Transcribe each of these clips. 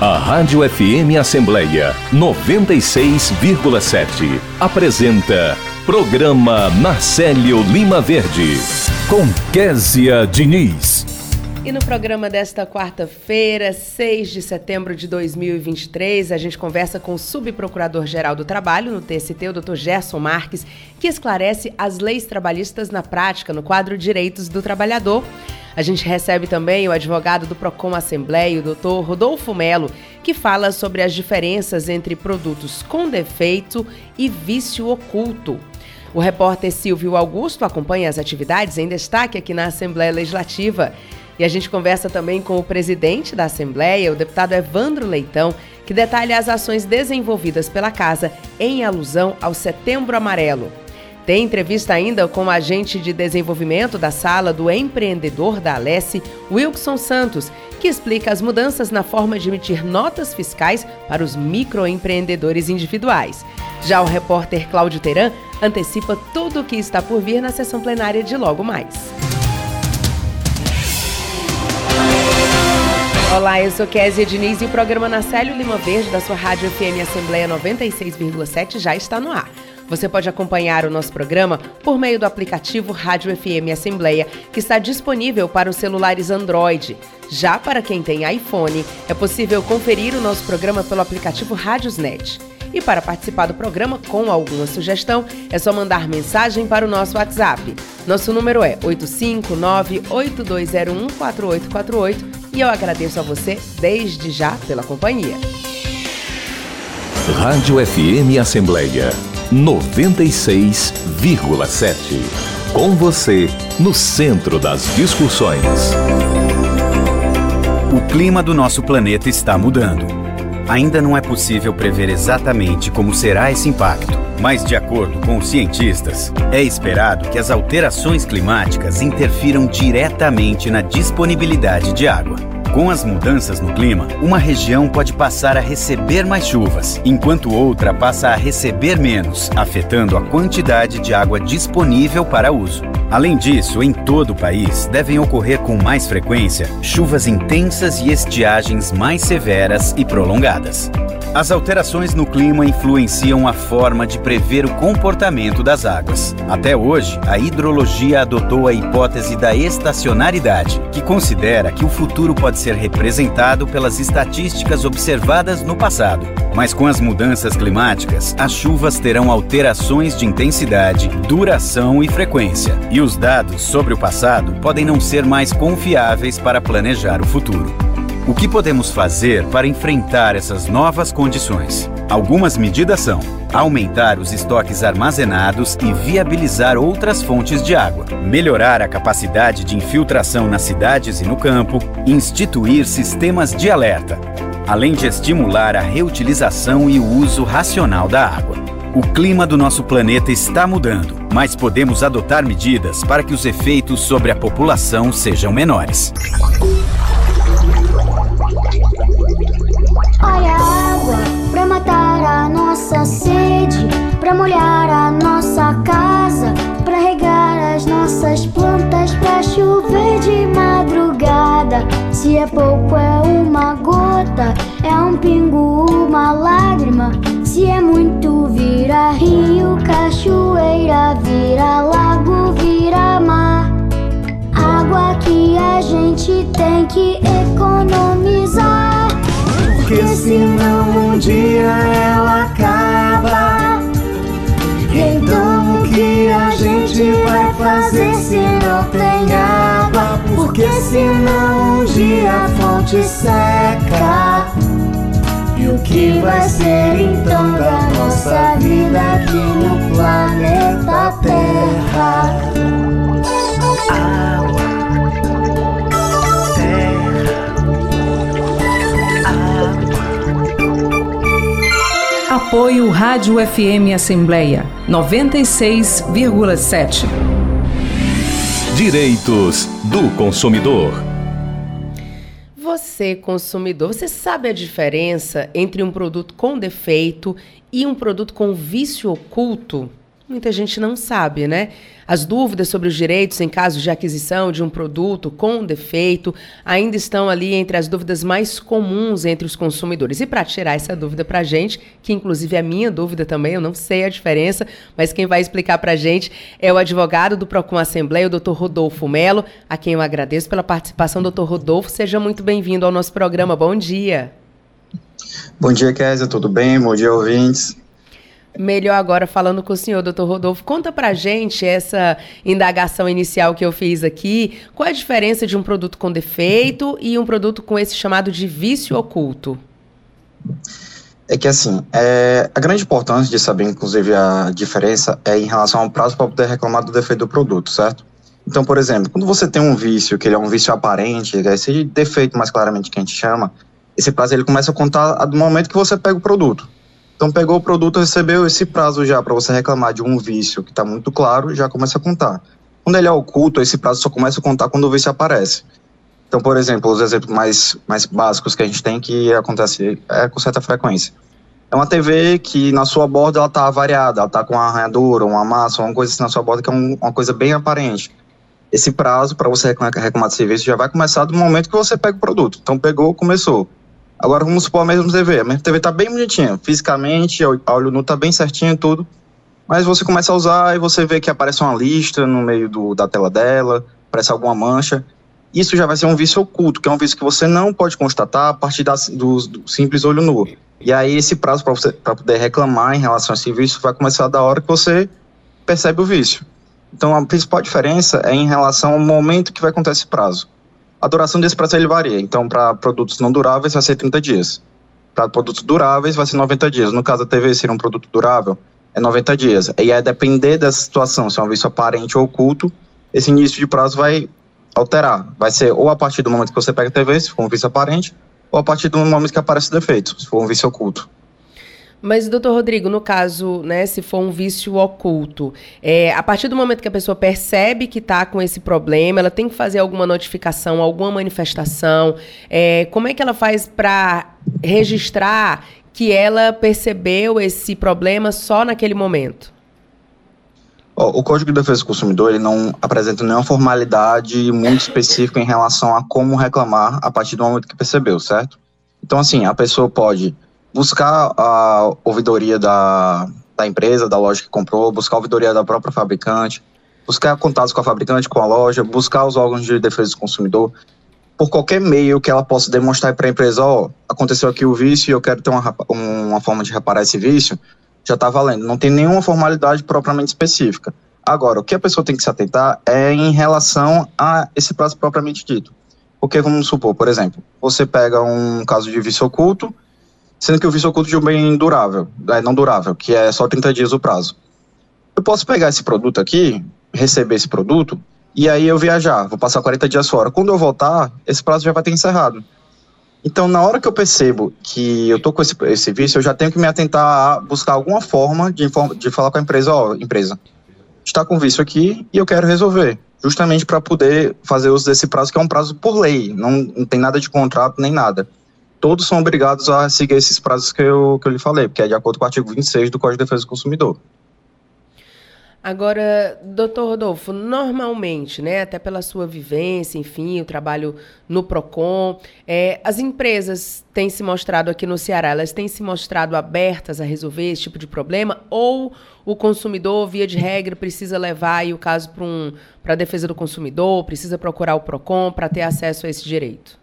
A Rádio FM Assembleia 96,7 apresenta Programa Marcelo Lima Verde com Késia Diniz. E no programa desta quarta-feira, 6 de setembro de 2023, a gente conversa com o subprocurador-geral do Trabalho no TST, o Dr. Gerson Marques, que esclarece as leis trabalhistas na prática no quadro Direitos do Trabalhador. A gente recebe também o advogado do Procon Assembleia, o doutor Rodolfo Melo, que fala sobre as diferenças entre produtos com defeito e vício oculto. O repórter Silvio Augusto acompanha as atividades em destaque aqui na Assembleia Legislativa. E a gente conversa também com o presidente da Assembleia, o deputado Evandro Leitão, que detalha as ações desenvolvidas pela casa em alusão ao Setembro Amarelo. Tem entrevista ainda com o agente de desenvolvimento da sala do empreendedor da Alesse, Wilson Santos, que explica as mudanças na forma de emitir notas fiscais para os microempreendedores individuais. Já o repórter Cláudio Teran antecipa tudo o que está por vir na sessão plenária de logo mais. Olá, eu sou Kézia Diniz e o programa Nacélio Lima Verde da sua Rádio FM Assembleia 96,7 já está no ar. Você pode acompanhar o nosso programa por meio do aplicativo Rádio FM Assembleia, que está disponível para os celulares Android. Já para quem tem iPhone, é possível conferir o nosso programa pelo aplicativo Rádiosnet. E para participar do programa com alguma sugestão, é só mandar mensagem para o nosso WhatsApp. Nosso número é 859-8201-4848 e eu agradeço a você desde já pela companhia. Rádio FM Assembleia 96,7. Com você, no centro das discussões. O clima do nosso planeta está mudando. Ainda não é possível prever exatamente como será esse impacto, mas, de acordo com os cientistas, é esperado que as alterações climáticas interfiram diretamente na disponibilidade de água. Com as mudanças no clima, uma região pode passar a receber mais chuvas, enquanto outra passa a receber menos, afetando a quantidade de água disponível para uso. Além disso, em todo o país devem ocorrer com mais frequência chuvas intensas e estiagens mais severas e prolongadas. As alterações no clima influenciam a forma de prever o comportamento das águas. Até hoje, a hidrologia adotou a hipótese da estacionalidade, que considera que o futuro pode ser representado pelas estatísticas observadas no passado. Mas com as mudanças climáticas, as chuvas terão alterações de intensidade, duração e frequência, e os dados sobre o passado podem não ser mais confiáveis para planejar o futuro. O que podemos fazer para enfrentar essas novas condições? Algumas medidas são aumentar os estoques armazenados e viabilizar outras fontes de água, melhorar a capacidade de infiltração nas cidades e no campo, instituir sistemas de alerta, além de estimular a reutilização e o uso racional da água. O clima do nosso planeta está mudando, mas podemos adotar medidas para que os efeitos sobre a população sejam menores. Olha a água pra matar a nossa sede, pra molhar a nossa casa, pra regar as nossas plantas, pra chover de madrugada. Se é pouco, é uma gota, é um pingo, uma lágrima. Se é muito, vira rio, cachoeira, vira lago, vira mar. Água que a gente tem que economizar. Porque senão um dia ela acaba. Então o que a gente vai fazer se não tem água? Porque senão um dia a fonte seca. E o que vai ser então da nossa vida aqui no planeta Terra? Apoio Rádio FM Assembleia 96,7. Direitos do consumidor. Você, consumidor, você sabe a diferença entre um produto com defeito e um produto com vício oculto? Muita gente não sabe, né? As dúvidas sobre os direitos em caso de aquisição de um produto com defeito ainda estão ali entre as dúvidas mais comuns entre os consumidores. E para tirar essa dúvida para a gente, que inclusive é a minha dúvida também, eu não sei a diferença, mas quem vai explicar para a gente é o advogado do Procon Assembleia, o doutor Rodolfo Melo, a quem eu agradeço pela participação. Doutor Rodolfo, seja muito bem-vindo ao nosso programa. Bom dia. Bom dia, Kézia, tudo bem? Bom dia, ouvintes melhor agora falando com o senhor, doutor Rodolfo. Conta pra gente essa indagação inicial que eu fiz aqui. Qual a diferença de um produto com defeito e um produto com esse chamado de vício oculto? É que assim, é, a grande importância de saber, inclusive, a diferença é em relação ao prazo para poder reclamar do defeito do produto, certo? Então, por exemplo, quando você tem um vício, que ele é um vício aparente, é esse defeito mais claramente que a gente chama, esse prazo ele começa a contar do momento que você pega o produto. Então pegou o produto, recebeu esse prazo já para você reclamar de um vício que está muito claro, já começa a contar. Quando ele é oculto, esse prazo só começa a contar quando o vício aparece. Então, por exemplo, os exemplos mais, mais básicos que a gente tem que acontece é com certa frequência. É uma TV que na sua borda ela está variada, ela está com uma arranhadura, uma massa, uma coisa assim na sua borda que é um, uma coisa bem aparente. Esse prazo para você reclamar de serviço já vai começar do momento que você pega o produto. Então pegou, começou. Agora vamos supor a mesma TV. A mesma TV tá bem bonitinha, fisicamente, a olho nu tá bem certinho e tudo. Mas você começa a usar e você vê que aparece uma lista no meio do, da tela dela, aparece alguma mancha. Isso já vai ser um vício oculto, que é um vício que você não pode constatar a partir da, do, do simples olho nu. E aí esse prazo para poder reclamar em relação a esse vício vai começar da hora que você percebe o vício. Então a principal diferença é em relação ao momento que vai acontecer esse prazo. A duração desse prazo ele varia. Então, para produtos não duráveis vai ser 30 dias. Para produtos duráveis vai ser 90 dias. No caso da TV ser um produto durável, é 90 dias. E aí, depender da situação, se é um vício aparente ou oculto, esse início de prazo vai alterar. Vai ser ou a partir do momento que você pega a TV, se for um vício aparente, ou a partir do momento que aparece o defeito, se for um vício oculto. Mas, doutor Rodrigo, no caso, né, se for um vício oculto, é, a partir do momento que a pessoa percebe que está com esse problema, ela tem que fazer alguma notificação, alguma manifestação. É, como é que ela faz para registrar que ela percebeu esse problema só naquele momento? o Código de Defesa do Consumidor ele não apresenta nenhuma formalidade muito específica em relação a como reclamar a partir do momento que percebeu, certo? Então, assim, a pessoa pode buscar a ouvidoria da, da empresa, da loja que comprou, buscar a ouvidoria da própria fabricante, buscar contatos com a fabricante, com a loja, buscar os órgãos de defesa do consumidor, por qualquer meio que ela possa demonstrar para a empresa, ó, oh, aconteceu aqui o vício e eu quero ter uma, uma forma de reparar esse vício, já está valendo. Não tem nenhuma formalidade propriamente específica. Agora, o que a pessoa tem que se atentar é em relação a esse prazo propriamente dito. Porque, vamos supor, por exemplo, você pega um caso de vício oculto, sendo que o vício oculto de um bem durável, é, não durável, que é só 30 dias o prazo. Eu posso pegar esse produto aqui, receber esse produto, e aí eu viajar, vou passar 40 dias fora. Quando eu voltar, esse prazo já vai ter encerrado. Então, na hora que eu percebo que eu tô com esse, esse vício, eu já tenho que me atentar a buscar alguma forma de, de falar com a empresa, ó, oh, empresa, está com vício aqui e eu quero resolver. Justamente para poder fazer uso desse prazo, que é um prazo por lei, não, não tem nada de contrato nem nada todos são obrigados a seguir esses prazos que eu, que eu lhe falei, porque é de acordo com o artigo 26 do Código de Defesa do Consumidor. Agora, doutor Rodolfo, normalmente, né, até pela sua vivência, enfim, o trabalho no PROCON, é, as empresas têm se mostrado aqui no Ceará, elas têm se mostrado abertas a resolver esse tipo de problema, ou o consumidor, via de regra, precisa levar o caso para um, a defesa do consumidor, precisa procurar o PROCON para ter acesso a esse direito?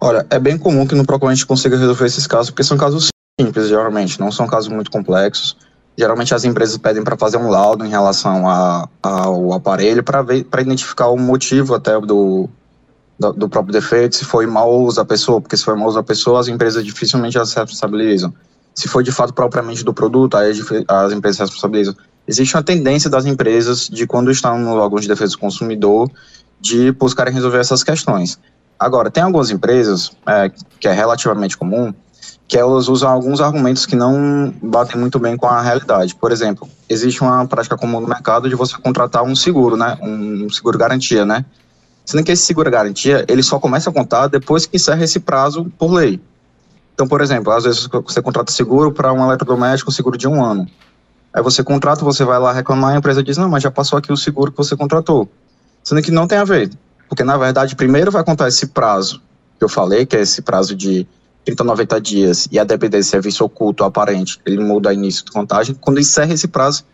Olha, é bem comum que no Procon a gente consiga resolver esses casos, porque são casos simples, geralmente, não são casos muito complexos. Geralmente as empresas pedem para fazer um laudo em relação a, ao aparelho para identificar o motivo até do, do, do, próprio defeito, se foi mau uso da pessoa, porque se foi mau uso da pessoa, as empresas dificilmente se responsabilizam. Se foi de fato propriamente do produto, aí as empresas responsabilizam. Existe uma tendência das empresas de, quando estão no órgão de defesa do consumidor, de buscarem resolver essas questões. Agora, tem algumas empresas, é, que é relativamente comum, que elas usam alguns argumentos que não batem muito bem com a realidade. Por exemplo, existe uma prática comum no mercado de você contratar um seguro, né? Um seguro garantia, né? Sendo que esse seguro garantia, ele só começa a contar depois que encerra esse prazo por lei. Então, por exemplo, às vezes você contrata seguro para um eletrodoméstico, seguro de um ano. Aí você contrata, você vai lá reclamar, a empresa diz, não, mas já passou aqui o seguro que você contratou. Sendo que não tem a ver. Porque, na verdade, primeiro vai contar esse prazo que eu falei, que é esse prazo de 30 a 90 dias, e a depender de serviço oculto aparente, ele muda início de contagem. Quando encerra esse prazo,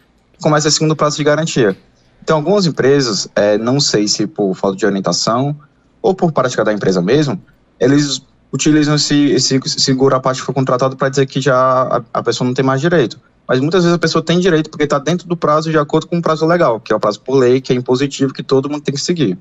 começa o segundo prazo de garantia. Então, algumas empresas, é, não sei se por falta de orientação ou por prática da empresa mesmo, eles utilizam esse, esse seguro a parte que foi contratado para dizer que já a, a, pessoa não tem mais direito. Mas muitas vezes a pessoa tem direito porque está dentro do prazo de acordo com o prazo legal, que é o prazo por lei, que é impositivo, que todo mundo tem que seguir.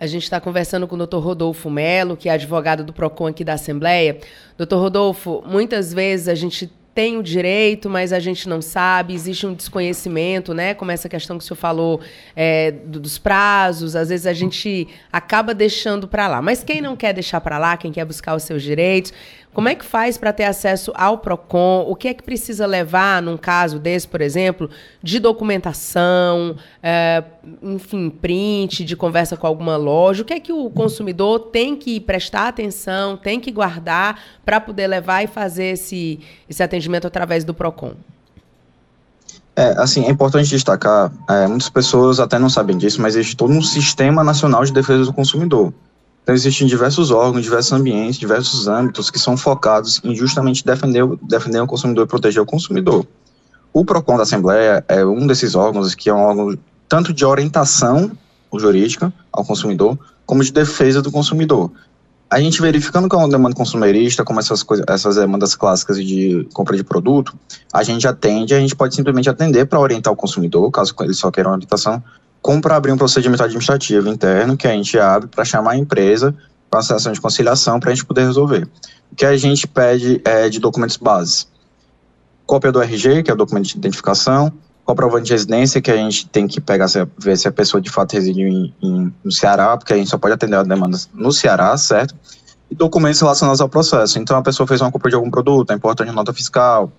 A gente está conversando com o Dr. Rodolfo Melo, que é advogado do PROCON aqui da Assembleia. Doutor Rodolfo, muitas vezes a gente tem o direito, mas a gente não sabe, existe um desconhecimento, né? Como essa questão que o senhor falou é, dos prazos, às vezes a gente acaba deixando para lá. Mas quem não quer deixar para lá, quem quer buscar os seus direitos, como é que faz para ter acesso ao PROCON? O que é que precisa levar, num caso desse, por exemplo, de documentação, é, enfim, print, de conversa com alguma loja? O que é que o consumidor tem que prestar atenção, tem que guardar para poder levar e fazer esse, esse atendimento através do PROCON? É, assim, é importante destacar, é, muitas pessoas até não sabem disso, mas existe todo um sistema nacional de defesa do consumidor. Então, existem diversos órgãos, diversos ambientes, diversos âmbitos que são focados em justamente defender, defender o consumidor e proteger o consumidor. O PROCON da Assembleia é um desses órgãos que é um órgão tanto de orientação jurídica ao consumidor, como de defesa do consumidor. A gente verificando com a demanda consumerista, como essas, essas demandas clássicas de compra de produto, a gente atende, a gente pode simplesmente atender para orientar o consumidor, caso ele só queira uma orientação, como para abrir um procedimento administrativo interno que a gente abre para chamar a empresa para a sessão de conciliação para a gente poder resolver. O que a gente pede é de documentos bases. Cópia do RG, que é o documento de identificação, comprovante de residência, que a gente tem que pegar, ver se a pessoa de fato reside em, em, no Ceará, porque a gente só pode atender a demanda no Ceará, certo? E documentos relacionados ao processo. Então, a pessoa fez uma compra de algum produto, é importante nota fiscal,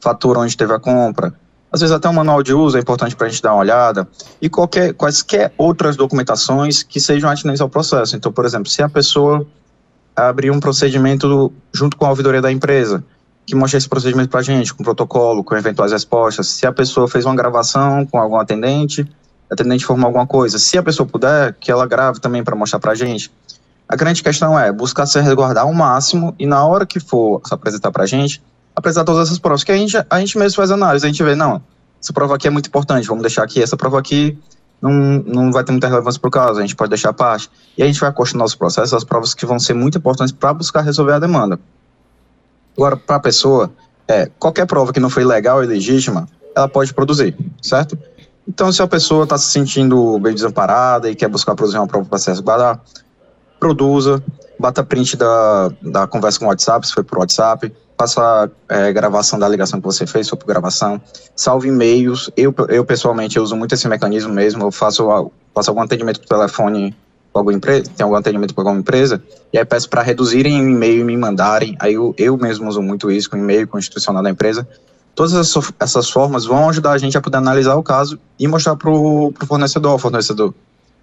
fatura onde teve a compra, às vezes até um manual de uso é importante para a gente dar uma olhada, e qualquer, quaisquer outras documentações que sejam atinentes ao processo. Então, por exemplo, se a pessoa abrir um procedimento junto com a ouvidoria da empresa, que mostre esse procedimento para a gente, com protocolo, com eventuais respostas, se a pessoa fez uma gravação com algum atendente, atendente informou alguma coisa, se a pessoa puder, que ela grave também para mostrar para a gente. A grande questão é buscar se resguardar ao máximo e na hora que for se apresentar para a gente, apresentar todas essas provas, que a gente, a gente mesmo faz análise, a gente vê, não, essa prova aqui é muito importante, vamos deixar aqui, essa prova aqui não, não vai ter muita relevância para o caso, a gente pode deixar a parte. E a gente vai acostar nosso processo as provas que vão ser muito importantes para buscar resolver a demanda. Agora, para a pessoa, é, qualquer prova que não foi legal e legítima, ela pode produzir, certo? Então, se a pessoa está se sentindo bem desamparada e quer buscar produzir uma prova para se resguardar, produza, bata print da, da conversa com o WhatsApp, se foi por WhatsApp, faça é, gravação da ligação que você fez, por gravação, salve e-mails. Eu, eu pessoalmente eu uso muito esse mecanismo mesmo. Eu faço, faço algum atendimento por telefone com alguma empresa, tem algum atendimento com alguma empresa, e aí peço para reduzirem o e-mail e me mandarem. Aí eu, eu mesmo uso muito isso com e-mail constitucional da empresa. Todas essas, essas formas vão ajudar a gente a poder analisar o caso e mostrar para o fornecedor, fornecedor,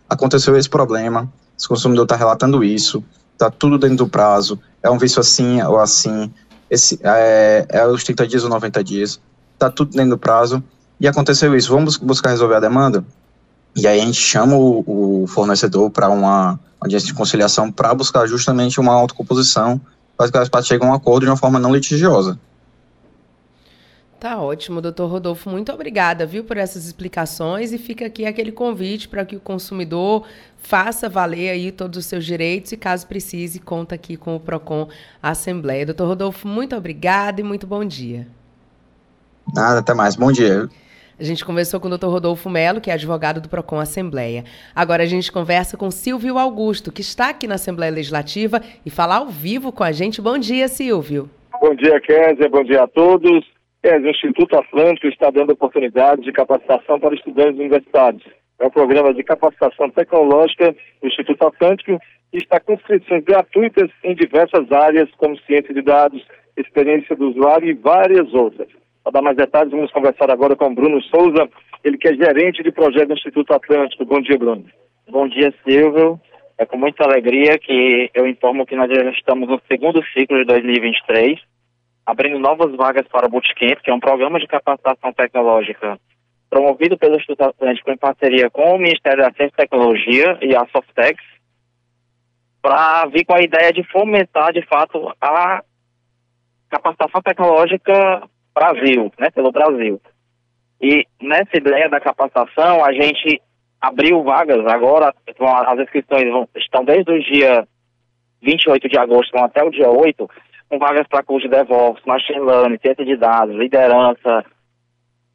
aconteceu esse problema, esse consumidor está relatando isso, está tudo dentro do prazo, é um vício assim ou assim, esse, é, é os 30 dias ou 90 dias, está tudo dentro do prazo, e aconteceu isso, vamos buscar resolver a demanda? E aí a gente chama o, o fornecedor para uma audiência de conciliação para buscar justamente uma autocomposição, para que as partes cheguem a um acordo de uma forma não litigiosa. Tá ótimo, doutor Rodolfo. Muito obrigada, viu, por essas explicações. E fica aqui aquele convite para que o consumidor faça valer aí todos os seus direitos e, caso precise, conta aqui com o PROCON Assembleia. Doutor Rodolfo, muito obrigada e muito bom dia. Nada, até mais. Bom dia. A gente conversou com o doutor Rodolfo Melo, que é advogado do PROCON Assembleia. Agora a gente conversa com Silvio Augusto, que está aqui na Assembleia Legislativa e fala ao vivo com a gente. Bom dia, Silvio. Bom dia, Kézia. Bom dia a todos. É, o Instituto Atlântico está dando oportunidades de capacitação para estudantes universitários. É o programa de capacitação tecnológica do Instituto Atlântico e está com inscrições gratuitas em diversas áreas, como ciência de dados, experiência do usuário e várias outras. Para dar mais detalhes, vamos conversar agora com Bruno Souza, ele que é gerente de projeto do Instituto Atlântico. Bom dia, Bruno. Bom dia, Silvio. É com muita alegria que eu informo que nós já estamos no segundo ciclo de 2023 abrindo novas vagas para o Bootcamp, que é um programa de capacitação tecnológica promovido pelo Instituto Atlântico em parceria com o Ministério da Ciência e Tecnologia e a Softex, para vir com a ideia de fomentar, de fato, a capacitação tecnológica Brasil, né, pelo Brasil. E nessa ideia da capacitação, a gente abriu vagas agora, as inscrições estão desde o dia 28 de agosto até o dia 8, com vagas para curso de DevOps, Machine Learning, Ciência de Dados, Liderança,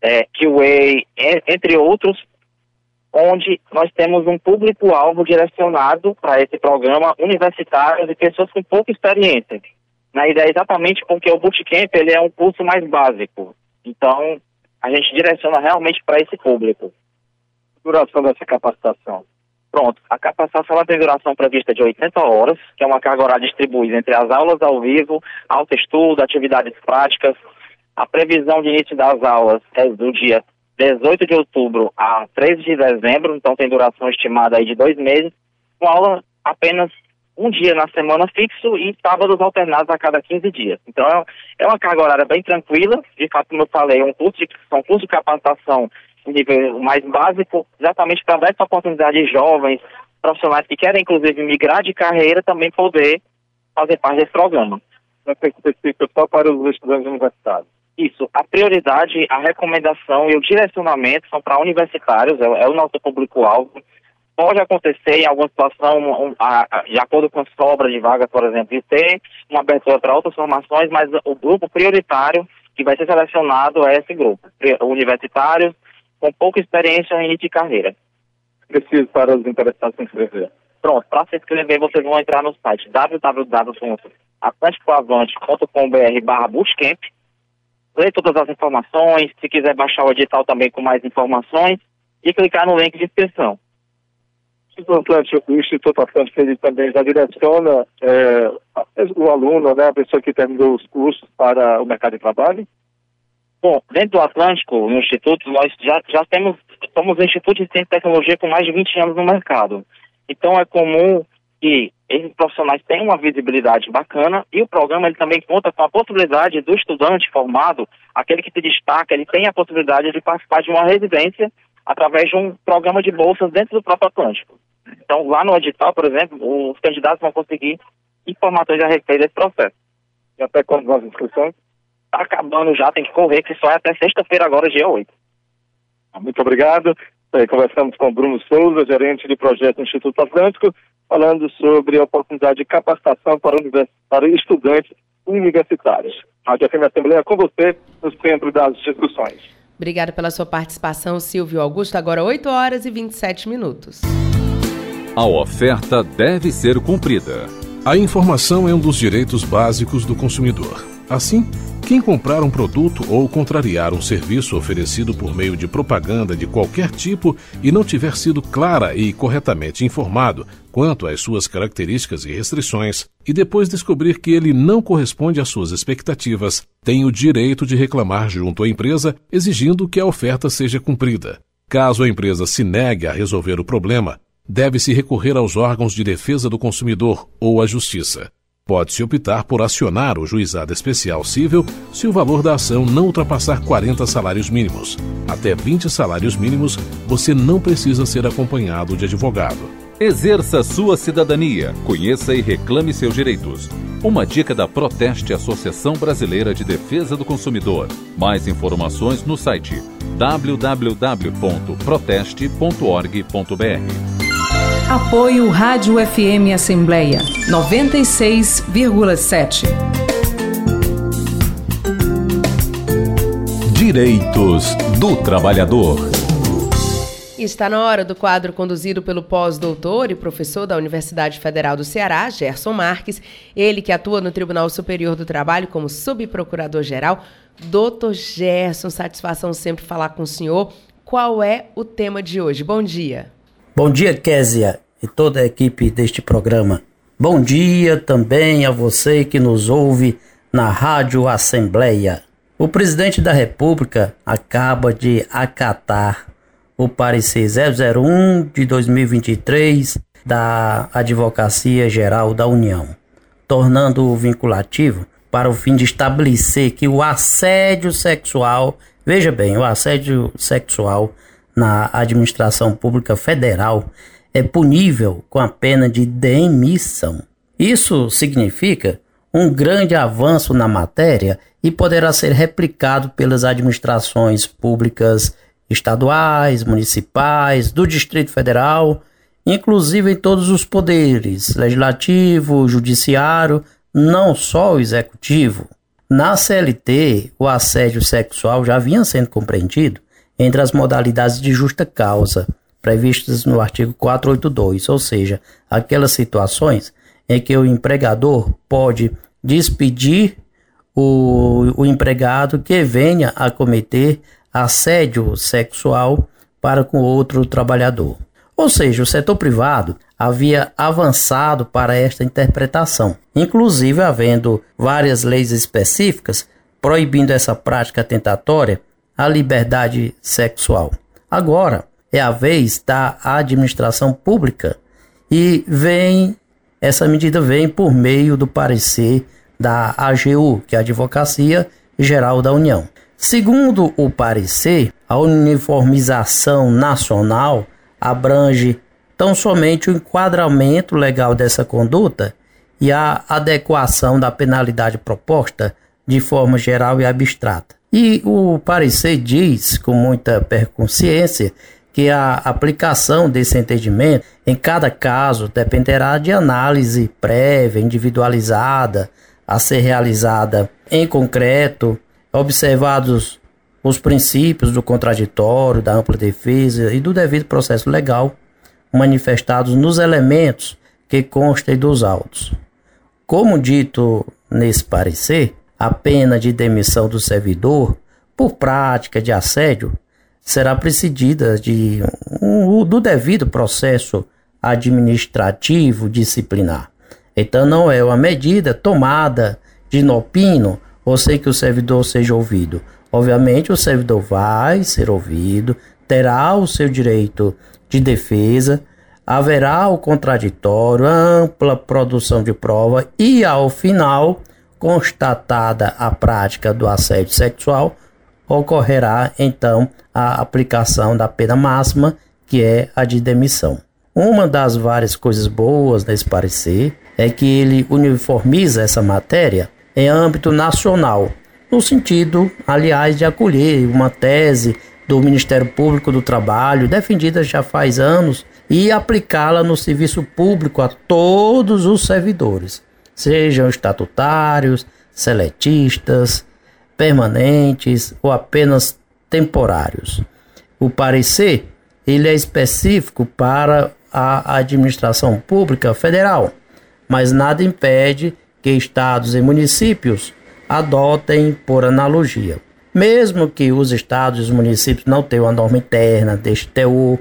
é, QA, entre outros, onde nós temos um público-alvo direcionado para esse programa, universitários e pessoas com pouca experiência. Na ideia exatamente porque o Bootcamp ele é um curso mais básico. Então, a gente direciona realmente para esse público. Duração dessa capacitação? Pronto, a capacitação ela tem duração prevista de 80 horas, que é uma carga horária distribuída entre as aulas ao vivo, autoestudo, atividades práticas. A previsão de início das aulas é do dia 18 de outubro a 13 de dezembro, então tem duração estimada aí de dois meses, com aula apenas um dia na semana fixo e sábados alternados a cada 15 dias. Então é uma carga horária bem tranquila, de fato, como eu falei, é um curso de, são cursos de capacitação nível mais básico, exatamente para dar essa oportunidade de jovens, profissionais que querem inclusive migrar de carreira também poder fazer parte desse programa. Vai ser específico só para os estudantes universitários. Isso, a prioridade, a recomendação e o direcionamento são para universitários, é, é o nosso público-alvo pode acontecer em alguma situação, um, a, a, de acordo com a sobra de vagas, por exemplo, de ter uma abertura para outras formações, mas o grupo prioritário que vai ser selecionado é esse grupo, universitários com pouca experiência em início de carreira. Preciso para os interessados se inscrever. Pronto, para se inscrever vocês vão entrar no site www.atlanticoavante.com.br barra bootcamp, ler todas as informações, se quiser baixar o edital também com mais informações e clicar no link de inscrição. Atlântico, o Instituto Atlântico ele também já direciona é, o aluno, né, a pessoa que terminou os cursos para o mercado de trabalho? Bom, dentro do Atlântico, no Instituto, nós já, já temos, somos um Instituto de Ciência e Tecnologia com mais de 20 anos no mercado. Então é comum que esses profissionais tenham uma visibilidade bacana e o programa ele também conta com a possibilidade do estudante formado, aquele que se destaca, ele tem a possibilidade de participar de uma residência através de um programa de bolsas dentro do próprio Atlântico. Então, lá no edital, por exemplo, os candidatos vão conseguir informações a respeito desse processo. E até quando as inscrições? Está acabando já, tem que correr, que só é até sexta-feira agora, dia 8. Ah, muito obrigado. Conversamos com Bruno Souza, gerente de projeto do Instituto Atlântico, falando sobre a oportunidade de capacitação para, para estudantes universitários. A FM Assembleia com você no centro das discussões. Obrigada pela sua participação, Silvio Augusto. Agora 8 horas e 27 minutos. A oferta deve ser cumprida. A informação é um dos direitos básicos do consumidor. Assim, quem comprar um produto ou contrariar um serviço oferecido por meio de propaganda de qualquer tipo e não tiver sido clara e corretamente informado quanto às suas características e restrições, e depois descobrir que ele não corresponde às suas expectativas, tem o direito de reclamar junto à empresa, exigindo que a oferta seja cumprida. Caso a empresa se negue a resolver o problema, deve-se recorrer aos órgãos de defesa do consumidor ou à justiça. Pode-se optar por acionar o juizado especial civil se o valor da ação não ultrapassar 40 salários mínimos. Até 20 salários mínimos, você não precisa ser acompanhado de advogado. Exerça sua cidadania, conheça e reclame seus direitos. Uma dica da Proteste Associação Brasileira de Defesa do Consumidor. Mais informações no site www.proteste.org.br. Apoio Rádio FM Assembleia 96,7. Direitos do Trabalhador. Está na hora do quadro conduzido pelo pós-doutor e professor da Universidade Federal do Ceará, Gerson Marques, ele que atua no Tribunal Superior do Trabalho como subprocurador-geral. Doutor Gerson, satisfação sempre falar com o senhor. Qual é o tema de hoje? Bom dia. Bom dia, Késia e toda a equipe deste programa. Bom dia também a você que nos ouve na Rádio Assembleia. O presidente da República acaba de acatar o parecer 001 de 2023 da Advocacia Geral da União, tornando-o vinculativo para o fim de estabelecer que o assédio sexual, veja bem, o assédio sexual na administração pública federal é punível com a pena de demissão. Isso significa um grande avanço na matéria e poderá ser replicado pelas administrações públicas estaduais, municipais, do Distrito Federal, inclusive em todos os poderes, legislativo, judiciário, não só o executivo. Na CLT, o assédio sexual já vinha sendo compreendido entre as modalidades de justa causa previstas no artigo 482, ou seja, aquelas situações em que o empregador pode despedir o, o empregado que venha a cometer assédio sexual para com outro trabalhador. Ou seja, o setor privado havia avançado para esta interpretação, inclusive havendo várias leis específicas proibindo essa prática tentatória à liberdade sexual. Agora é a vez da administração pública e vem essa medida vem por meio do parecer da AGU, que é a Advocacia Geral da União. Segundo o parecer, a uniformização nacional abrange tão somente o enquadramento legal dessa conduta e a adequação da penalidade proposta de forma geral e abstrata. E o parecer diz, com muita perconsciência, que a aplicação desse entendimento em cada caso dependerá de análise prévia, individualizada, a ser realizada em concreto, observados os princípios do contraditório, da ampla defesa e do devido processo legal manifestados nos elementos que constem dos autos. Como dito nesse parecer, a pena de demissão do servidor por prática de assédio será precedida de, um, do devido processo administrativo disciplinar. Então não é uma medida tomada de inopino ou sem que o servidor seja ouvido. Obviamente o servidor vai ser ouvido, terá o seu direito de defesa, haverá o contraditório, ampla produção de prova e ao final constatada a prática do assédio sexual, ocorrerá então a aplicação da pena máxima, que é a de demissão. Uma das várias coisas boas nesse parecer é que ele uniformiza essa matéria em âmbito nacional, no sentido, aliás, de acolher uma tese do Ministério Público do Trabalho, defendida já faz anos, e aplicá-la no serviço público a todos os servidores sejam estatutários, seletistas, permanentes ou apenas temporários. O parecer ele é específico para a administração pública federal, mas nada impede que estados e municípios adotem por analogia. Mesmo que os estados e os municípios não tenham a norma interna deste teor,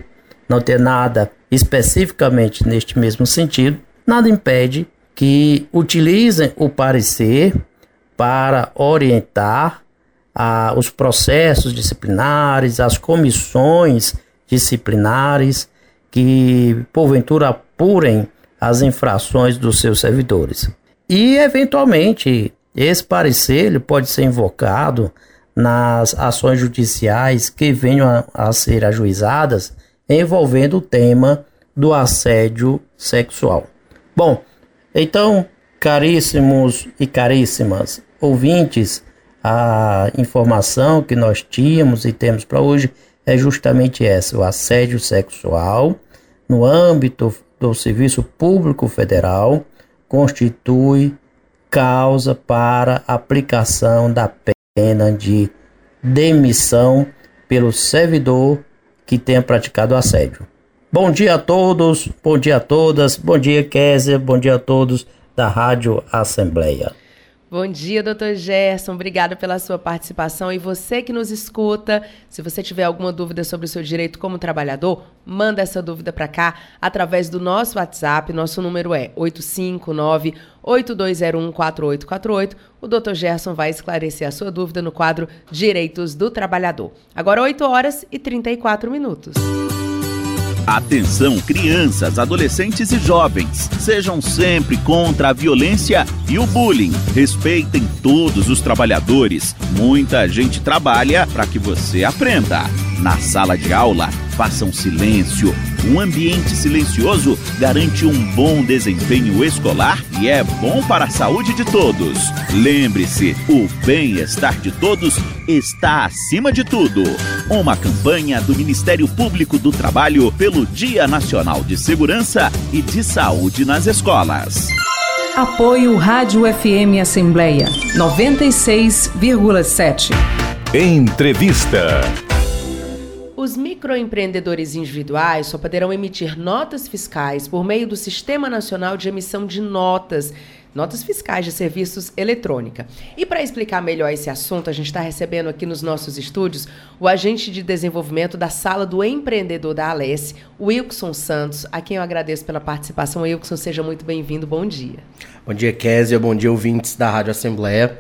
não tenha nada especificamente neste mesmo sentido, nada impede que utilizem o parecer para orientar ah, os processos disciplinares, as comissões disciplinares que porventura apurem as infrações dos seus servidores. E, eventualmente, esse parecer pode ser invocado nas ações judiciais que venham a, a ser ajuizadas envolvendo o tema do assédio sexual. Bom, então, caríssimos e caríssimas ouvintes, a informação que nós tínhamos e temos para hoje é justamente essa: o assédio sexual no âmbito do Serviço Público Federal constitui causa para aplicação da pena de demissão pelo servidor que tenha praticado assédio. Bom dia a todos, bom dia a todas, bom dia Kézia, bom dia a todos da Rádio Assembleia. Bom dia, doutor Gerson. Obrigada pela sua participação. E você que nos escuta, se você tiver alguma dúvida sobre o seu direito como trabalhador, manda essa dúvida para cá através do nosso WhatsApp. Nosso número é 859-8201-4848. O doutor Gerson vai esclarecer a sua dúvida no quadro Direitos do Trabalhador. Agora, 8 horas e 34 minutos. Atenção, crianças, adolescentes e jovens. Sejam sempre contra a violência e o bullying. Respeitem todos os trabalhadores. Muita gente trabalha para que você aprenda. Na sala de aula, façam silêncio. Um ambiente silencioso garante um bom desempenho escolar e é bom para a saúde de todos. Lembre-se, o bem-estar de todos está acima de tudo. Uma campanha do Ministério Público do Trabalho pelo Dia Nacional de Segurança e de Saúde nas Escolas. Apoio Rádio FM Assembleia 96,7. Entrevista. Os microempreendedores individuais só poderão emitir notas fiscais por meio do Sistema Nacional de Emissão de Notas, notas fiscais de serviços eletrônica. E para explicar melhor esse assunto, a gente está recebendo aqui nos nossos estúdios o agente de desenvolvimento da Sala do Empreendedor da Alesse, Wilson Santos, a quem eu agradeço pela participação. Wilson, seja muito bem-vindo. Bom dia. Bom dia, Késia. Bom dia, ouvintes da Rádio Assembleia.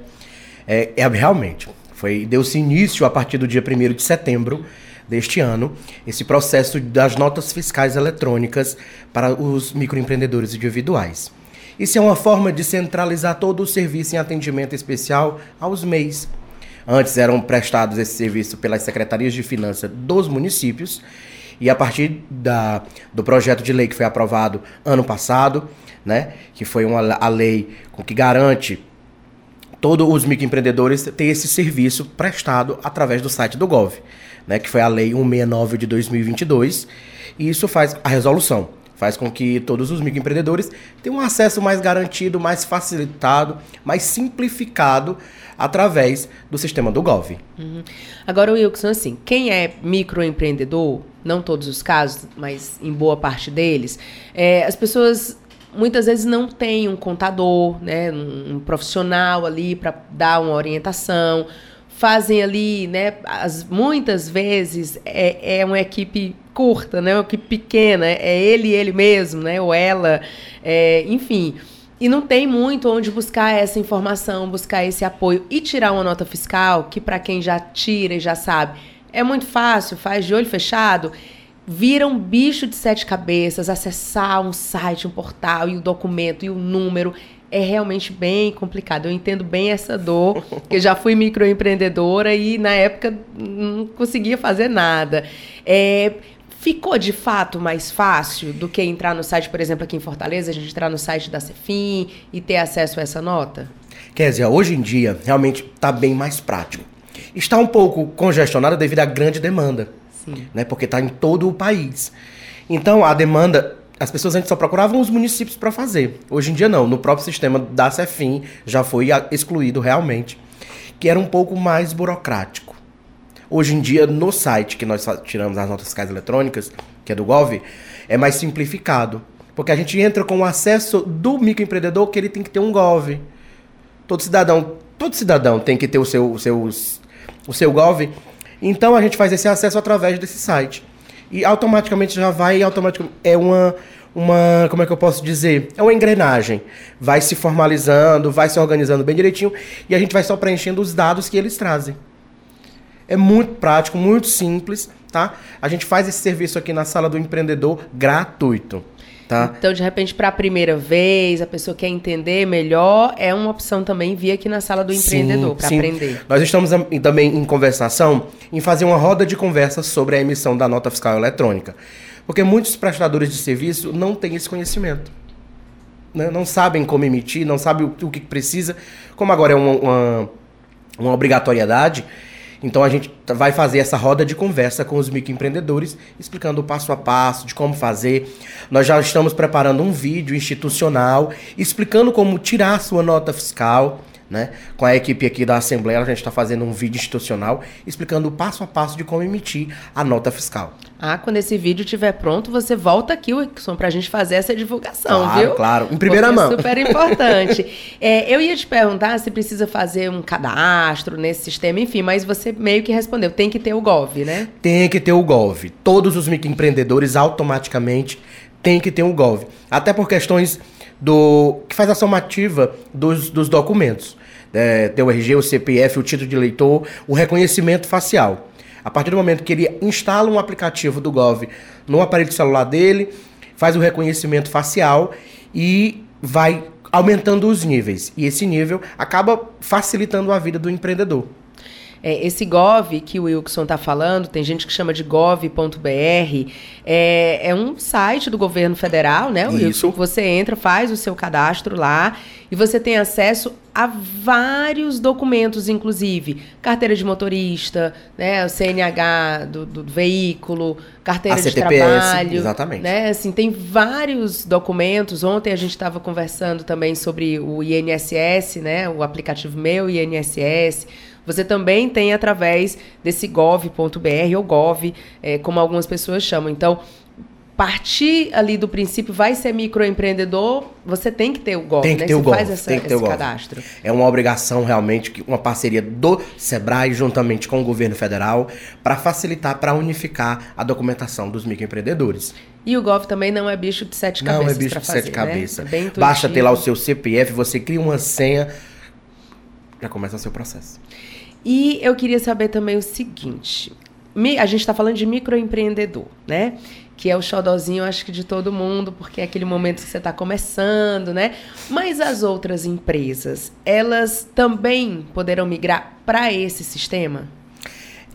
É, é realmente, foi deu-se início a partir do dia 1 de setembro deste ano, esse processo das notas fiscais eletrônicas para os microempreendedores individuais. Isso é uma forma de centralizar todo o serviço em atendimento especial aos MEIs. Antes eram prestados esse serviço pelas secretarias de finanças dos municípios, e a partir da, do projeto de lei que foi aprovado ano passado, né, que foi uma, a lei que garante todos os microempreendedores ter esse serviço prestado através do site do Gov né, que foi a Lei 169 de 2022, e isso faz a resolução, faz com que todos os microempreendedores tenham um acesso mais garantido, mais facilitado, mais simplificado através do sistema do Gov. Uhum. Agora, Wilson, assim, quem é microempreendedor, não todos os casos, mas em boa parte deles, é, as pessoas muitas vezes não têm um contador, né, um, um profissional ali para dar uma orientação fazem ali, né? As, muitas vezes é, é uma equipe curta, né? Uma equipe pequena, é ele ele mesmo, né? Ou ela, é, enfim. E não tem muito onde buscar essa informação, buscar esse apoio e tirar uma nota fiscal, que para quem já tira e já sabe, é muito fácil, faz de olho fechado. Vira um bicho de sete cabeças, acessar um site, um portal e o documento e o número é realmente bem complicado. Eu entendo bem essa dor, porque já fui microempreendedora e na época não conseguia fazer nada. É, ficou de fato mais fácil do que entrar no site, por exemplo, aqui em Fortaleza, a gente entrar no site da Cefim e ter acesso a essa nota? Kézia, hoje em dia realmente está bem mais prático. Está um pouco congestionada devido à grande demanda, Sim. né? Porque está em todo o país. Então a demanda as pessoas antes só procuravam os municípios para fazer. Hoje em dia não, no próprio sistema da Cefim já foi excluído realmente, que era um pouco mais burocrático. Hoje em dia no site que nós tiramos as notas fiscais eletrônicas, que é do Gov, é mais simplificado, porque a gente entra com o acesso do microempreendedor que ele tem que ter um Gov. Todo cidadão, todo cidadão tem que ter o seu, o seu, o seu Gov. Então a gente faz esse acesso através desse site e automaticamente já vai automaticamente é uma uma como é que eu posso dizer? É uma engrenagem. Vai se formalizando vai se organizando bem direitinho e a gente vai só preenchendo os dados que eles trazem. É muito prático muito simples tá? A gente faz esse serviço aqui na sala do empreendedor gratuito Tá. Então, de repente, para a primeira vez, a pessoa quer entender melhor, é uma opção também vir aqui na sala do empreendedor para aprender. Nós estamos também em conversação em fazer uma roda de conversa sobre a emissão da nota fiscal eletrônica. Porque muitos prestadores de serviço não têm esse conhecimento. Né? Não sabem como emitir, não sabem o, o que precisa. Como agora é uma, uma, uma obrigatoriedade, então a gente vai fazer essa roda de conversa com os microempreendedores, explicando o passo a passo de como fazer. Nós já estamos preparando um vídeo institucional explicando como tirar sua nota fiscal né? Com a equipe aqui da Assembleia, a gente está fazendo um vídeo institucional explicando o passo a passo de como emitir a nota fiscal. Ah, quando esse vídeo estiver pronto, você volta aqui, Wilson, para a gente fazer essa divulgação, claro, viu? Claro, em primeira Porque mão. É super importante. é, eu ia te perguntar se precisa fazer um cadastro nesse sistema, enfim, mas você meio que respondeu, tem que ter o GOV, né? Tem que ter o GOV. Todos os microempreendedores automaticamente têm que ter um GOV. Até por questões do que faz a somativa dos, dos documentos é, teu RG, o CPF, o título de eleitor, o reconhecimento facial. A partir do momento que ele instala um aplicativo do Gov no aparelho celular dele, faz o reconhecimento facial e vai aumentando os níveis. E esse nível acaba facilitando a vida do empreendedor. É, esse gov que o Wilson está falando, tem gente que chama de gov.br, é, é, um site do governo federal, né, Wilson? Isso. Você entra, faz o seu cadastro lá e você tem acesso a vários documentos, inclusive carteira de motorista, né, o CNH do, do veículo, carteira de trabalho, exatamente. né, assim tem vários documentos. Ontem a gente estava conversando também sobre o INSS, né, o aplicativo meu INSS você também tem através desse gov.br ou gov, é, como algumas pessoas chamam. Então, partir ali do princípio, vai ser microempreendedor, você tem que ter o GOV, tem que né? ter você o GOV, faz essa, tem que ter esse o GOV. cadastro. É uma obrigação realmente, uma parceria do SEBRAE juntamente com o governo federal para facilitar, para unificar a documentação dos microempreendedores. E o GOV também não é bicho de sete cabeças Não é bicho de fazer, sete né? cabeças. É Basta ter lá o seu CPF, você cria uma senha, já começa o seu processo. E eu queria saber também o seguinte: a gente está falando de microempreendedor, né? Que é o xodozinho, acho que de todo mundo, porque é aquele momento que você está começando, né? Mas as outras empresas, elas também poderão migrar para esse sistema?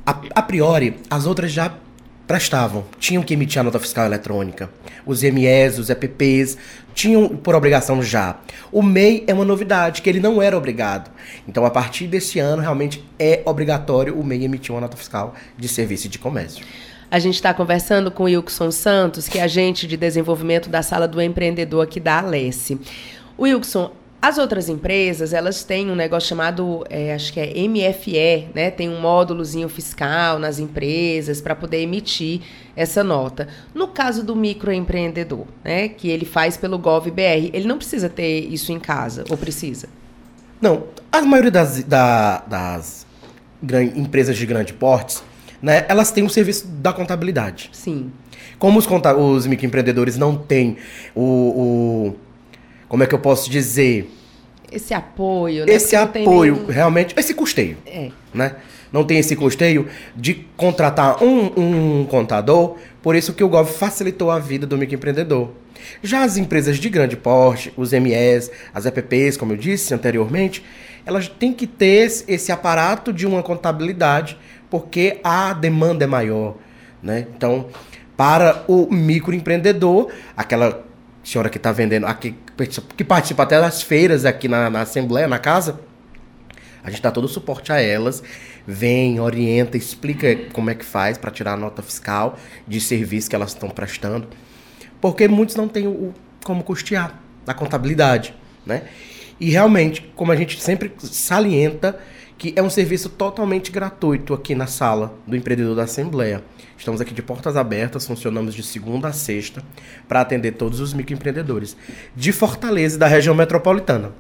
A, a priori, as outras já prestavam, tinham que emitir a nota fiscal eletrônica. Os MEs, os EPPs, tinham por obrigação já. O MEI é uma novidade, que ele não era obrigado. Então, a partir desse ano, realmente é obrigatório o MEI emitir uma nota fiscal de serviço e de comércio. A gente está conversando com o Wilson Santos, que é agente de desenvolvimento da Sala do Empreendedor aqui da Alesse. Wilson, as outras empresas, elas têm um negócio chamado, é, acho que é MFE, né? Tem um módulozinho fiscal nas empresas para poder emitir essa nota. No caso do microempreendedor, né? Que ele faz pelo GovBR, ele não precisa ter isso em casa, ou precisa? Não, a maioria das, da, das empresas de grande porte, né? Elas têm o um serviço da contabilidade. Sim. Como os, os microempreendedores não têm o, o como é que eu posso dizer? Esse apoio, né? Esse apoio, nenhum... realmente, esse custeio. É. Né? Não tem esse custeio de contratar um, um contador, por isso que o Gov facilitou a vida do microempreendedor. Já as empresas de grande porte, os MEs, as EPPs, como eu disse anteriormente, elas têm que ter esse aparato de uma contabilidade, porque a demanda é maior. Né? Então, para o microempreendedor, aquela senhora que está vendendo, aqui, que participa até das feiras aqui na, na Assembleia, na casa, a gente dá todo o suporte a elas, vem, orienta, explica como é que faz para tirar a nota fiscal de serviço que elas estão prestando, porque muitos não têm o, como custear a contabilidade, né? E realmente, como a gente sempre salienta, que é um serviço totalmente gratuito aqui na sala do empreendedor da Assembleia. Estamos aqui de portas abertas, funcionamos de segunda a sexta para atender todos os microempreendedores de Fortaleza e da região metropolitana.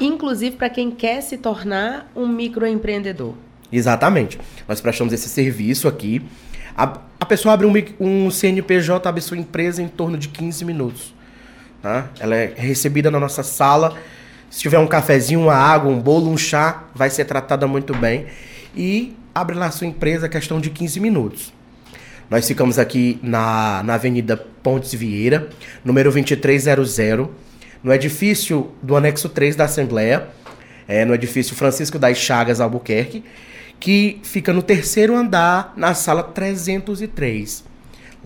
Inclusive para quem quer se tornar um microempreendedor. Exatamente. Nós prestamos esse serviço aqui. A, a pessoa abre um, um CNPJ, abre sua empresa em torno de 15 minutos. Tá? Ela é recebida na nossa sala. Se tiver um cafezinho, uma água, um bolo, um chá, vai ser tratada muito bem. E abre lá sua empresa, questão de 15 minutos. Nós ficamos aqui na, na Avenida Pontes Vieira, número 2300, no edifício do anexo 3 da Assembleia, é, no edifício Francisco das Chagas Albuquerque, que fica no terceiro andar, na sala 303.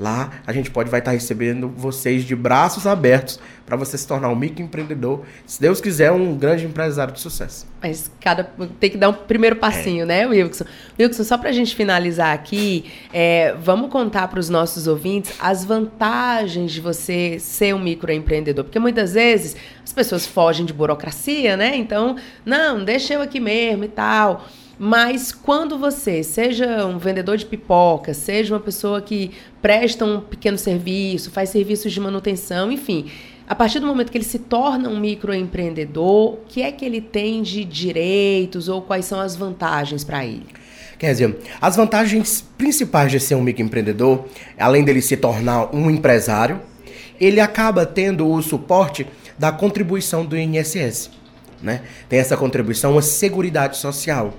Lá a gente pode vai estar recebendo vocês de braços abertos para você se tornar um microempreendedor, se Deus quiser, um grande empresário de sucesso. Mas cada tem que dar um primeiro passinho, é. né, Wilson? Wilson, só para a gente finalizar aqui, é, vamos contar para os nossos ouvintes as vantagens de você ser um microempreendedor, porque muitas vezes as pessoas fogem de burocracia, né? Então, não, deixa eu aqui mesmo e tal. Mas quando você, seja um vendedor de pipoca, seja uma pessoa que presta um pequeno serviço, faz serviços de manutenção, enfim, a partir do momento que ele se torna um microempreendedor, o que é que ele tem de direitos ou quais são as vantagens para ele? Quer dizer, as vantagens principais de ser um microempreendedor, além dele se tornar um empresário, ele acaba tendo o suporte da contribuição do INSS. Né? Tem essa contribuição, a Seguridade Social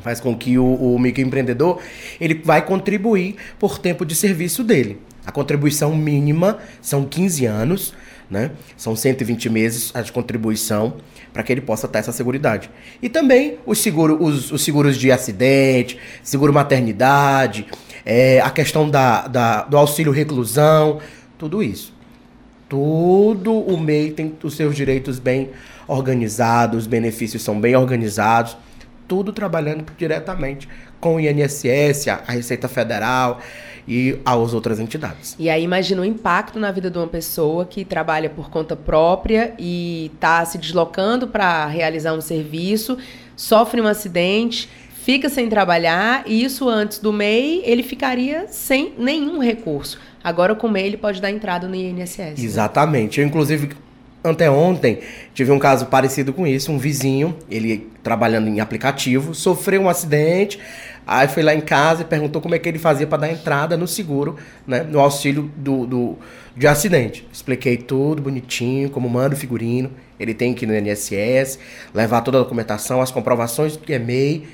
faz com que o, o microempreendedor ele vai contribuir por tempo de serviço dele. A contribuição mínima são 15 anos, né? São 120 meses a de contribuição para que ele possa ter essa seguridade. E também os, seguro, os, os seguros de acidente, seguro maternidade, é, a questão da, da, do auxílio reclusão, tudo isso. Tudo o MEI tem os seus direitos bem organizados, os benefícios são bem organizados, tudo trabalhando diretamente com o INSS, a Receita Federal e as outras entidades. E aí imagina o impacto na vida de uma pessoa que trabalha por conta própria e está se deslocando para realizar um serviço, sofre um acidente, fica sem trabalhar e isso antes do MEI ele ficaria sem nenhum recurso. Agora com o MEI ele pode dar entrada no INSS. Né? Exatamente. Né? Eu inclusive Anteontem tive um caso parecido com isso, um vizinho, ele trabalhando em aplicativo, sofreu um acidente, aí foi lá em casa e perguntou como é que ele fazia para dar entrada no seguro, né, no auxílio do, do, de acidente. Expliquei tudo bonitinho, como manda o figurino, ele tem que ir no INSS, levar toda a documentação, as comprovações do que é MEI,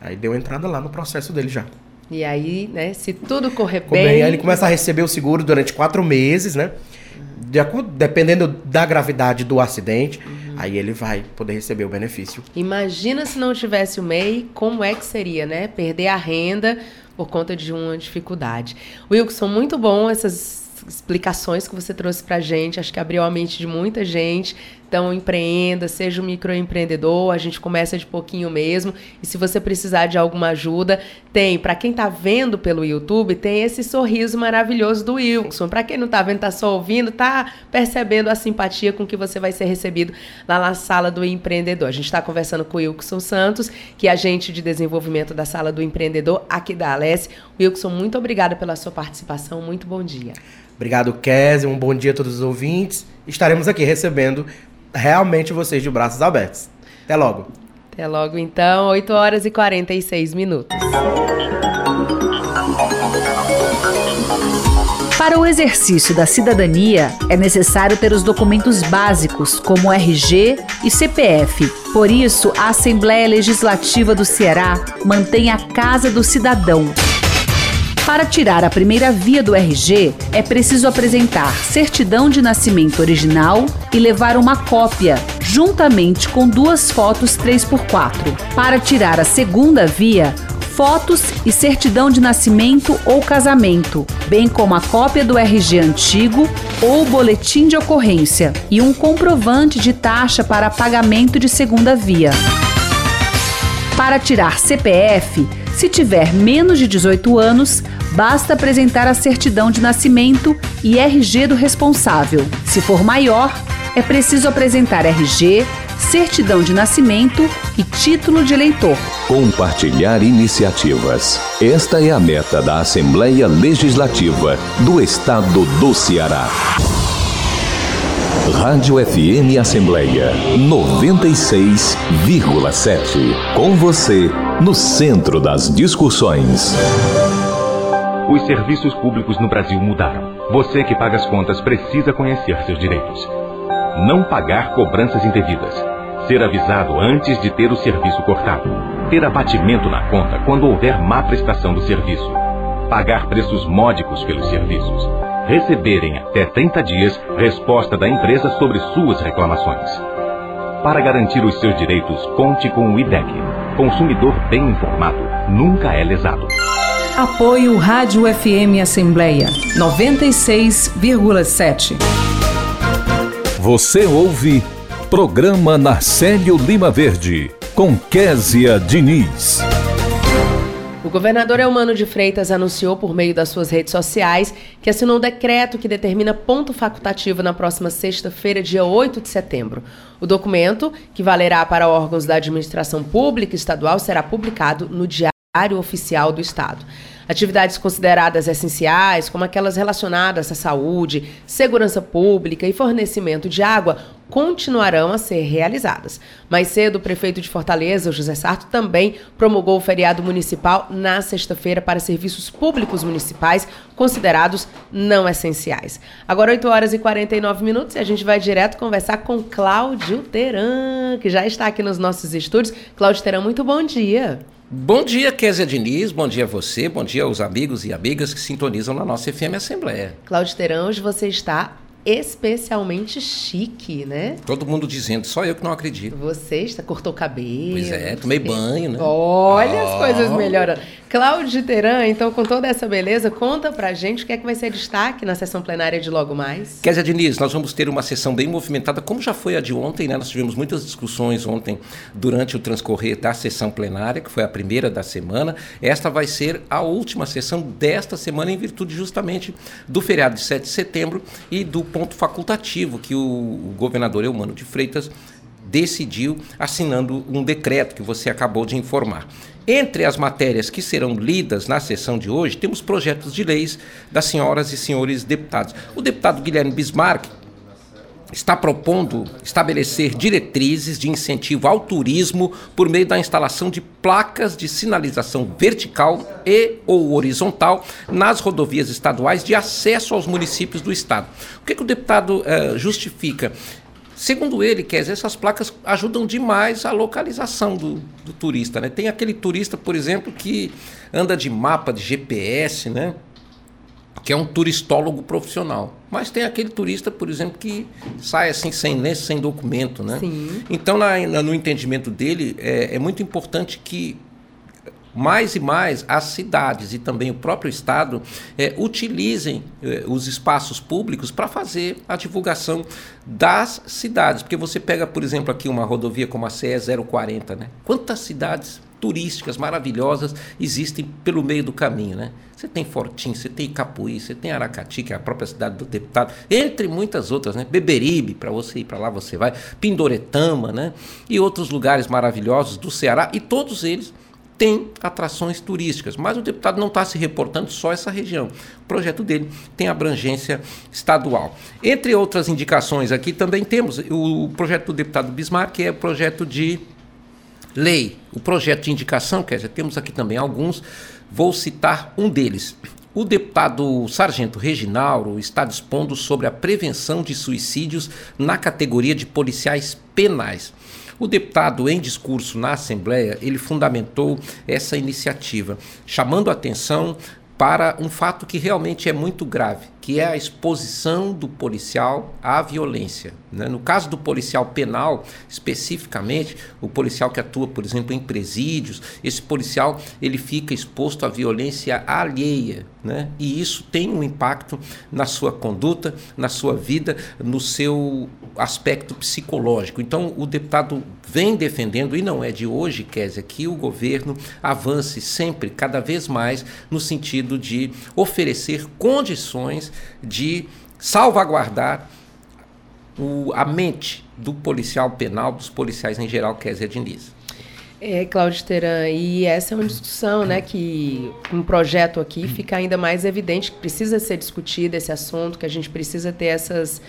aí deu entrada lá no processo dele já. E aí, né, se tudo correr bem... bem... Aí ele começa a receber o seguro durante quatro meses, né? de acordo, dependendo da gravidade do acidente, uhum. aí ele vai poder receber o benefício. Imagina se não tivesse o MEI, como é que seria, né? Perder a renda por conta de uma dificuldade. Wilson, muito bom essas explicações que você trouxe para gente. Acho que abriu a mente de muita gente. Então, empreenda, seja um microempreendedor, a gente começa de pouquinho mesmo. E se você precisar de alguma ajuda, tem. Para quem está vendo pelo YouTube, tem esse sorriso maravilhoso do Wilson. Para quem não está vendo, está só ouvindo, está percebendo a simpatia com que você vai ser recebido lá na sala do empreendedor. A gente está conversando com o Wilson Santos, que é agente de desenvolvimento da sala do empreendedor aqui da Alesse. Wilson, muito obrigada pela sua participação. Muito bom dia. Obrigado, Kézia. Um bom dia a todos os ouvintes. Estaremos aqui recebendo realmente vocês de braços abertos. Até logo. Até logo, então, 8 horas e 46 minutos. Para o exercício da cidadania, é necessário ter os documentos básicos, como RG e CPF. Por isso, a Assembleia Legislativa do Ceará mantém a Casa do Cidadão para tirar a primeira via do RG, é preciso apresentar certidão de nascimento original e levar uma cópia, juntamente com duas fotos 3x4. Para tirar a segunda via, fotos e certidão de nascimento ou casamento, bem como a cópia do RG antigo ou boletim de ocorrência e um comprovante de taxa para pagamento de segunda via. Para tirar CPF, se tiver menos de 18 anos, basta apresentar a certidão de nascimento e RG do responsável. Se for maior, é preciso apresentar RG, certidão de nascimento e título de eleitor. Compartilhar iniciativas. Esta é a meta da Assembleia Legislativa do Estado do Ceará. Rádio FM Assembleia 96,7. Com você, no centro das discussões. Os serviços públicos no Brasil mudaram. Você que paga as contas precisa conhecer seus direitos. Não pagar cobranças indevidas. Ser avisado antes de ter o serviço cortado. Ter abatimento na conta quando houver má prestação do serviço. Pagar preços módicos pelos serviços receberem até 30 dias resposta da empresa sobre suas reclamações. Para garantir os seus direitos, conte com o IDEC. Consumidor bem informado nunca é lesado. Apoio Rádio FM Assembleia 96,7. Você ouve Programa Narcélio Lima Verde com Késia Diniz. O governador Elmano de Freitas anunciou por meio das suas redes sociais que assinou um decreto que determina ponto facultativo na próxima sexta-feira, dia 8 de setembro. O documento, que valerá para órgãos da administração pública estadual, será publicado no Diário Oficial do Estado. Atividades consideradas essenciais, como aquelas relacionadas à saúde, segurança pública e fornecimento de água, continuarão a ser realizadas. Mais cedo, o prefeito de Fortaleza, José Sarto, também promulgou o feriado municipal na sexta-feira para serviços públicos municipais considerados não essenciais. Agora, 8 horas e 49 minutos, e a gente vai direto conversar com Cláudio Teran, que já está aqui nos nossos estúdios. Cláudio Teran, muito bom dia. Bom dia, Kézia Diniz, bom dia a você, bom dia aos amigos e amigas que sintonizam na nossa FM Assembleia. Cláudio Terão, hoje você está especialmente chique, né? Todo mundo dizendo, só eu que não acredito. Você está, cortou o cabelo. Pois é, tomei banho, né? Olha oh. as coisas melhorando. Cláudio Teran, então, com toda essa beleza, conta pra gente o que é que vai ser destaque na sessão plenária de logo mais. Kézia Diniz, nós vamos ter uma sessão bem movimentada, como já foi a de ontem, né? Nós tivemos muitas discussões ontem durante o transcorrer da sessão plenária, que foi a primeira da semana. Esta vai ser a última sessão desta semana, em virtude justamente do feriado de 7 de setembro e do ponto facultativo que o governador Eumano de Freitas decidiu assinando um decreto que você acabou de informar. Entre as matérias que serão lidas na sessão de hoje, temos projetos de leis das senhoras e senhores deputados. O deputado Guilherme Bismarck está propondo estabelecer diretrizes de incentivo ao turismo por meio da instalação de placas de sinalização vertical e ou horizontal nas rodovias estaduais de acesso aos municípios do estado. O que, que o deputado uh, justifica? Segundo ele, quer dizer, essas placas ajudam demais a localização do, do turista. Né? Tem aquele turista, por exemplo, que anda de mapa de GPS, né? que é um turistólogo profissional. Mas tem aquele turista, por exemplo, que sai assim sem lenço, sem documento. Né? Sim. Então, na, na, no entendimento dele, é, é muito importante que mais e mais as cidades e também o próprio Estado é, utilizem é, os espaços públicos para fazer a divulgação das cidades. Porque você pega, por exemplo, aqui uma rodovia como a CE 040, né? Quantas cidades turísticas maravilhosas existem pelo meio do caminho, né? Você tem Fortim, você tem Capuí, você tem Aracati, que é a própria cidade do deputado, entre muitas outras, né? Beberibe, para você ir para lá você vai, Pindoretama, né? E outros lugares maravilhosos do Ceará, e todos eles tem atrações turísticas, mas o deputado não está se reportando só essa região. O projeto dele tem abrangência estadual. Entre outras indicações aqui também temos o projeto do deputado Bismarck, que é o projeto de lei. O projeto de indicação, quer dizer, temos aqui também alguns, vou citar um deles. O deputado Sargento Reginauro está dispondo sobre a prevenção de suicídios na categoria de policiais penais. O deputado, em discurso na Assembleia, ele fundamentou essa iniciativa, chamando atenção para um fato que realmente é muito grave, que é a exposição do policial à violência. Né? No caso do policial penal, especificamente, o policial que atua, por exemplo, em presídios, esse policial ele fica exposto à violência alheia, né? e isso tem um impacto na sua conduta, na sua vida, no seu aspecto psicológico. Então, o deputado vem defendendo, e não é de hoje, Kézia, que o governo avance sempre, cada vez mais, no sentido de oferecer condições de salvaguardar o, a mente do policial penal, dos policiais em geral, Kézia Diniz. É, Cláudio Teran, e essa é uma discussão, né, que um projeto aqui fica ainda mais evidente que precisa ser discutido esse assunto, que a gente precisa ter essas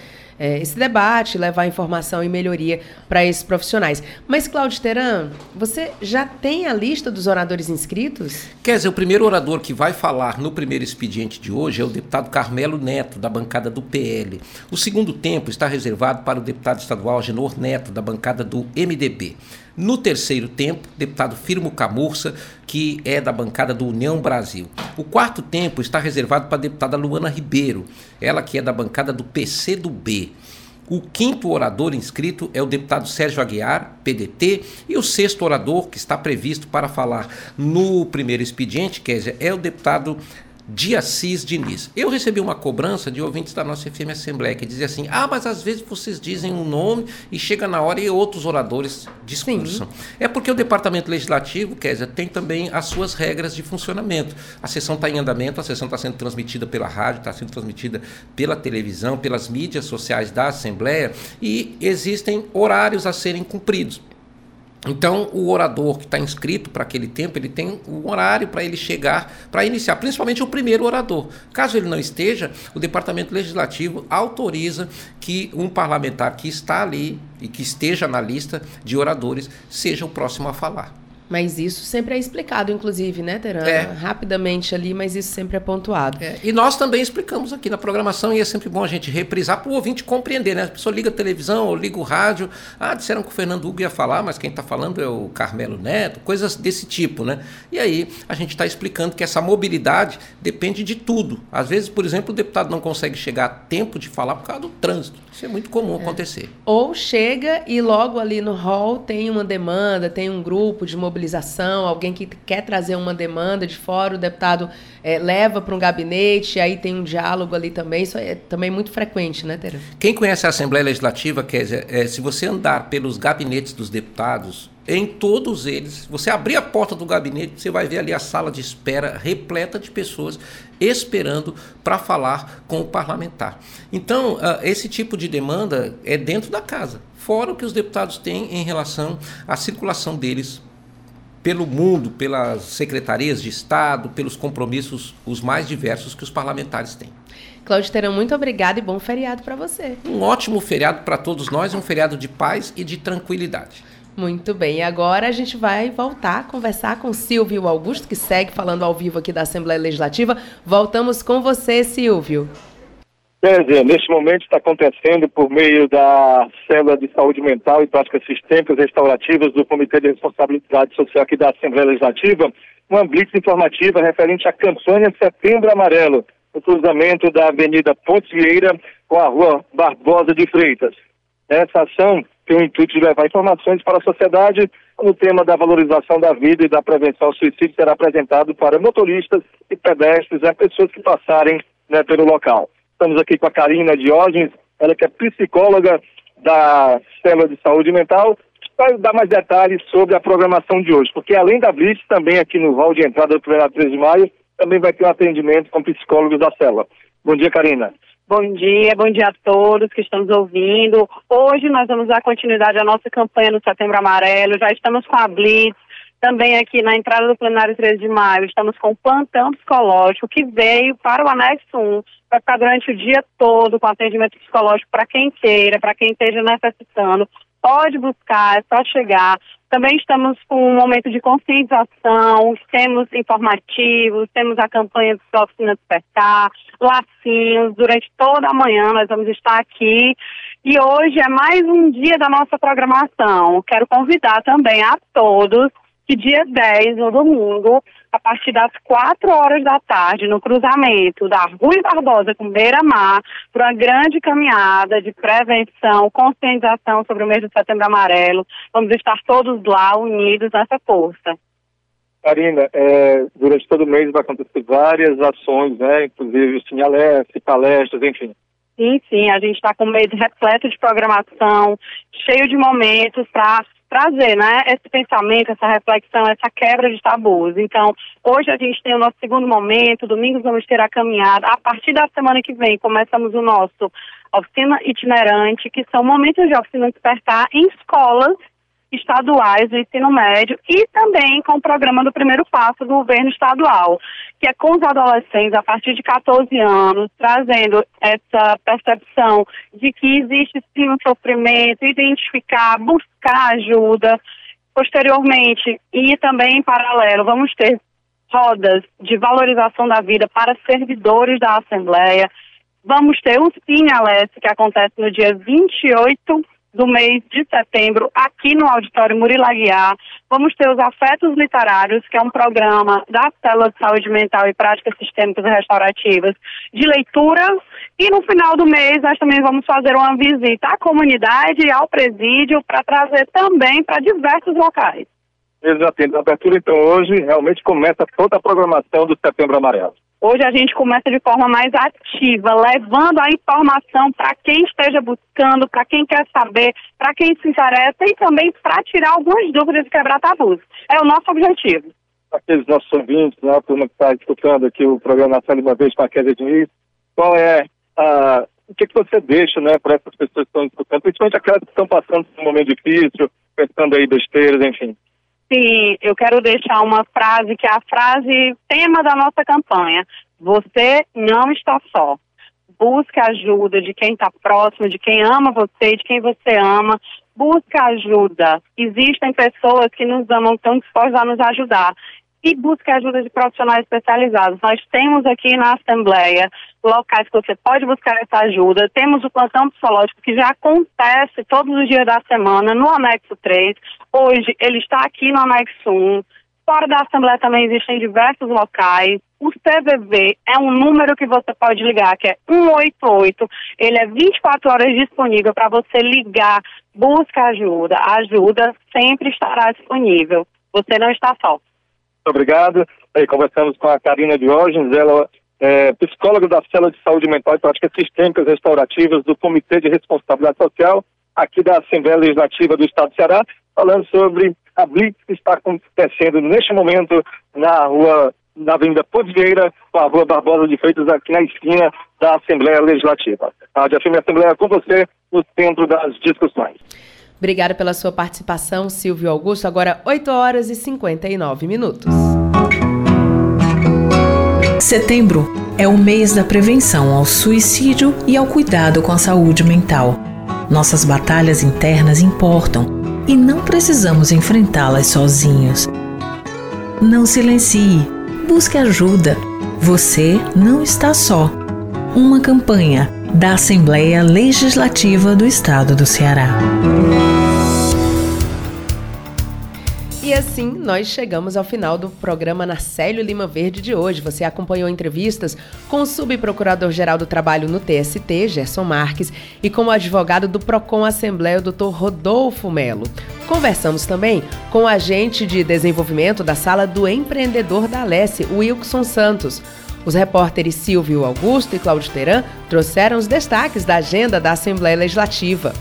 é, esse debate, levar informação e melhoria para esses profissionais. Mas, Cláudio Teran, você já tem a lista dos oradores inscritos? Quer dizer, o primeiro orador que vai falar no primeiro expediente de hoje é o deputado Carmelo Neto, da bancada do PL. O segundo tempo está reservado para o deputado estadual Agenor Neto, da bancada do MDB. No terceiro tempo, deputado Firmo Camurça, que é da bancada do União Brasil. O quarto tempo está reservado para a deputada Luana Ribeiro, ela que é da bancada do PC do B. O quinto orador inscrito é o deputado Sérgio Aguiar, PDT, e o sexto orador que está previsto para falar no primeiro expediente, Kézia, é o deputado de Assis Diniz. Eu recebi uma cobrança de ouvintes da nossa FM Assembleia que dizia assim: ah, mas às vezes vocês dizem um nome e chega na hora e outros oradores discursam. Sim. É porque o Departamento Legislativo, Kézia, tem também as suas regras de funcionamento. A sessão está em andamento, a sessão está sendo transmitida pela rádio, está sendo transmitida pela televisão, pelas mídias sociais da Assembleia e existem horários a serem cumpridos. Então, o orador que está inscrito para aquele tempo, ele tem um horário para ele chegar, para iniciar, principalmente o primeiro orador. Caso ele não esteja, o Departamento Legislativo autoriza que um parlamentar que está ali e que esteja na lista de oradores seja o próximo a falar. Mas isso sempre é explicado, inclusive, né, Terana? É. Rapidamente ali, mas isso sempre é pontuado. É, e nós também explicamos aqui na programação, e é sempre bom a gente reprisar para o ouvinte compreender, né? A pessoa liga a televisão ou liga o rádio, ah, disseram que o Fernando Hugo ia falar, mas quem está falando é o Carmelo Neto, coisas desse tipo, né? E aí a gente está explicando que essa mobilidade depende de tudo. Às vezes, por exemplo, o deputado não consegue chegar a tempo de falar por causa do trânsito. Isso é muito comum É. acontecer. Ou chega e logo ali no hall tem uma demanda, tem um grupo de mobilização, alguém que quer trazer uma demanda de fora, o deputado eh, leva para um gabinete, aí tem um diálogo ali também. Isso é também muito frequente, né, Terana? Quem conhece a Assembleia Legislativa, Kézia, é, se você andar pelos gabinetes dos deputados, em todos eles, você abrir a porta do gabinete, você vai ver ali a sala de espera repleta de pessoas esperando para falar com o parlamentar. Então, ah, esse tipo de demanda é dentro da casa, fora o que os deputados têm em relação à circulação deles pelo mundo, pelas secretarias de Estado, pelos compromissos os mais diversos que os parlamentares têm. Cláudio Terão, muito obrigada e bom feriado para você. Um ótimo feriado para todos nós, um feriado de paz e de tranquilidade. Muito bem, agora a gente vai voltar a conversar com Silvio Augusto, que segue falando ao vivo aqui da Assembleia Legislativa. Voltamos com você, Silvio. Kézia, neste momento está acontecendo por meio da Célula de Saúde Mental e Práticas Sistêmicas Restaurativas do Comitê de Responsabilidade Social aqui da Assembleia Legislativa, uma blitz informativa referente à campanha Setembro Amarelo, no cruzamento da Avenida Pontes Vieira com a Rua Barbosa de Freitas. Essa ação tem o intuito de levar informações para a sociedade no tema da valorização da vida e da prevenção ao suicídio será apresentado para motoristas e pedestres, né, pessoas que passarem né, pelo local. Estamos aqui com a Karina Diógenes, ela que é psicóloga da Célula de Saúde Mental, vai dar mais detalhes sobre a programação de hoje, porque além da Blitz, também aqui no hall de entrada do 1 13 de maio, também vai ter um atendimento com psicólogos da Célula. Bom dia, Karina. Bom dia, bom dia a todos que estão nos ouvindo. Hoje nós vamos dar continuidade à nossa campanha no Setembro Amarelo. Já estamos com a Blitz, também aqui na entrada do plenário 13 de maio. Estamos com o plantão psicológico que veio para o anexo 1. Vai ficar durante o dia todo com atendimento psicológico para quem queira, para quem esteja necessitando. Pode buscar, é só chegar. Também estamos com um momento de conscientização, temos informativos, temos a campanha do Oficina Despertar, lacinhos, durante toda a manhã nós vamos estar aqui. E hoje é mais um dia da nossa programação. Quero convidar também a todos que dia 10, no domingo, a partir das 4 horas da tarde, no cruzamento da Rui Barbosa com Beira Mar, para uma grande caminhada de prevenção, conscientização sobre o mês de setembro amarelo. Vamos estar todos lá, unidos nessa força. Karina, é, durante todo o mês vai acontecer várias ações, né? Inclusive o Sinalef, palestras, enfim. Sim, sim, a gente está com um mês repleto de programação, cheio de momentos para trazer, né, esse pensamento, essa reflexão, essa quebra de tabus. Então, hoje a gente tem o nosso segundo momento, domingo vamos ter a caminhada. A partir da semana que vem, começamos o nosso oficina itinerante, que são momentos de oficina despertar em escolas estaduais do ensino médio e também com o programa do primeiro passo do governo estadual, que é com os adolescentes a partir de 14 anos, trazendo essa percepção de que existe sim um sofrimento, identificar, buscar ajuda. Posteriormente, e também em paralelo, vamos ter rodas de valorização da vida para servidores da Assembleia. Vamos ter o Cine que acontece no dia 28 do mês de setembro, aqui no Auditório Murilo Aguiar. Vamos ter os Afetos Literários, que é um programa da Célula de Saúde Mental e Práticas Sistêmicas e Restaurativas de leitura. E no final do mês, nós também vamos fazer uma visita à comunidade e ao presídio para trazer também para diversos locais. Atendem a abertura, então hoje realmente começa toda a programação do Setembro Amarelo. Hoje a gente começa de forma mais ativa, levando a informação para quem esteja buscando, para quem quer saber, para quem se interessa e também para tirar algumas dúvidas e quebrar tabus. É o nosso objetivo. Aqueles nossos ouvintes, né, a turma que está escutando aqui o programa de uma vez com a Kézia Diniz, qual é a, o que, que você deixa né, para essas pessoas que estão escutando, principalmente aquelas que estão passando por um momento difícil, pensando aí besteiras, enfim. Sim, eu quero deixar uma frase que é a frase tema da nossa campanha. Você não está só. Busque ajuda de quem está próximo, de quem ama você, de quem você ama. busca ajuda. Existem pessoas que nos amam, estão dispostas a nos ajudar. E busca ajuda de profissionais especializados. Nós temos aqui na Assembleia locais que você pode buscar essa ajuda. Temos o plantão psicológico que já acontece todos os dias da semana no anexo 3. Hoje ele está aqui no anexo 1. Fora da Assembleia também existem diversos locais. O CVV é um número que você pode ligar, que é 188. Ele é 24 horas disponível para você ligar, busca ajuda. A ajuda sempre estará disponível. Você não está só. Obrigado. Aí, conversamos com a Karina Diógenes, ela é psicóloga da Célula de Saúde Mental e Práticas Sistêmicas Restaurativas do Comitê de Responsabilidade Social, aqui da Assembleia Legislativa do Estado do Ceará, falando sobre a blitz que está acontecendo neste momento na rua na Avenida Podvieira, com a Rua Barbosa de Freitas, aqui na esquina da Assembleia Legislativa. A Rádio Assembleia com você no centro das discussões. Obrigada pela sua participação, Silvio Augusto. Agora, 8 horas e 59 minutos. Setembro é o mês da prevenção ao suicídio e ao cuidado com a saúde mental. Nossas batalhas internas importam e não precisamos enfrentá-las sozinhos. Não silencie busque ajuda. Você não está só. Uma campanha da Assembleia Legislativa do Estado do Ceará. E assim nós chegamos ao final do programa Narcélio Lima Verde de hoje. Você acompanhou entrevistas com o subprocurador-geral do Trabalho no TST, Gerson Marques, e com o advogado do PROCON Assembleia, o Dr. Rodolfo Melo. Conversamos também com o agente de desenvolvimento da Sala do Empreendedor da Alesse, Wilson Santos. Os repórteres Silvio Augusto e Cláudio Teran trouxeram os destaques da agenda da Assembleia Legislativa.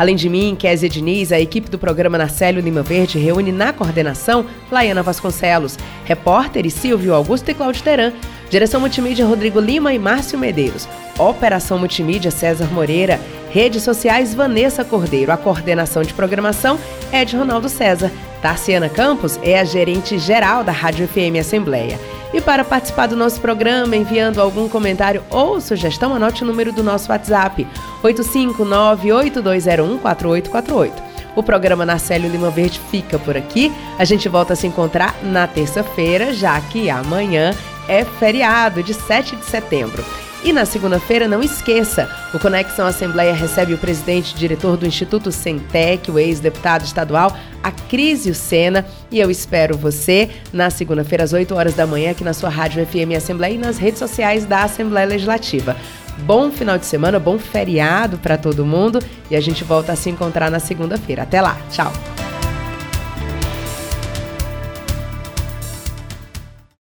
Além de mim, Kézia Diniz, a equipe do programa Narcélio Lima Verde reúne na coordenação Laiana Vasconcelos, repórteres Silvio Augusto e Cláudio Teran, direção multimídia Rodrigo Lima e Márcio Medeiros, operação multimídia César Moreira, redes sociais Vanessa Cordeiro, a coordenação de programação é de Ronaldo César. Tarciana Campos é a gerente geral da Rádio FM Assembleia. E para participar do nosso programa, enviando algum comentário ou sugestão, anote o número do nosso WhatsApp: 859-8201-4848. O programa Narcélio Lima Verde fica por aqui. A gente volta a se encontrar na terça-feira, já que amanhã é feriado de 7 de setembro. E na segunda-feira, não esqueça, o Conexão Assembleia recebe o presidente e diretor do Instituto Centec, o ex-deputado estadual Acrísio Sena, e eu espero você na segunda-feira às 8 horas da manhã aqui na sua Rádio FM Assembleia e nas redes sociais da Assembleia Legislativa. Bom final de semana, bom feriado para todo mundo e a gente volta a se encontrar na segunda-feira. Até lá, tchau!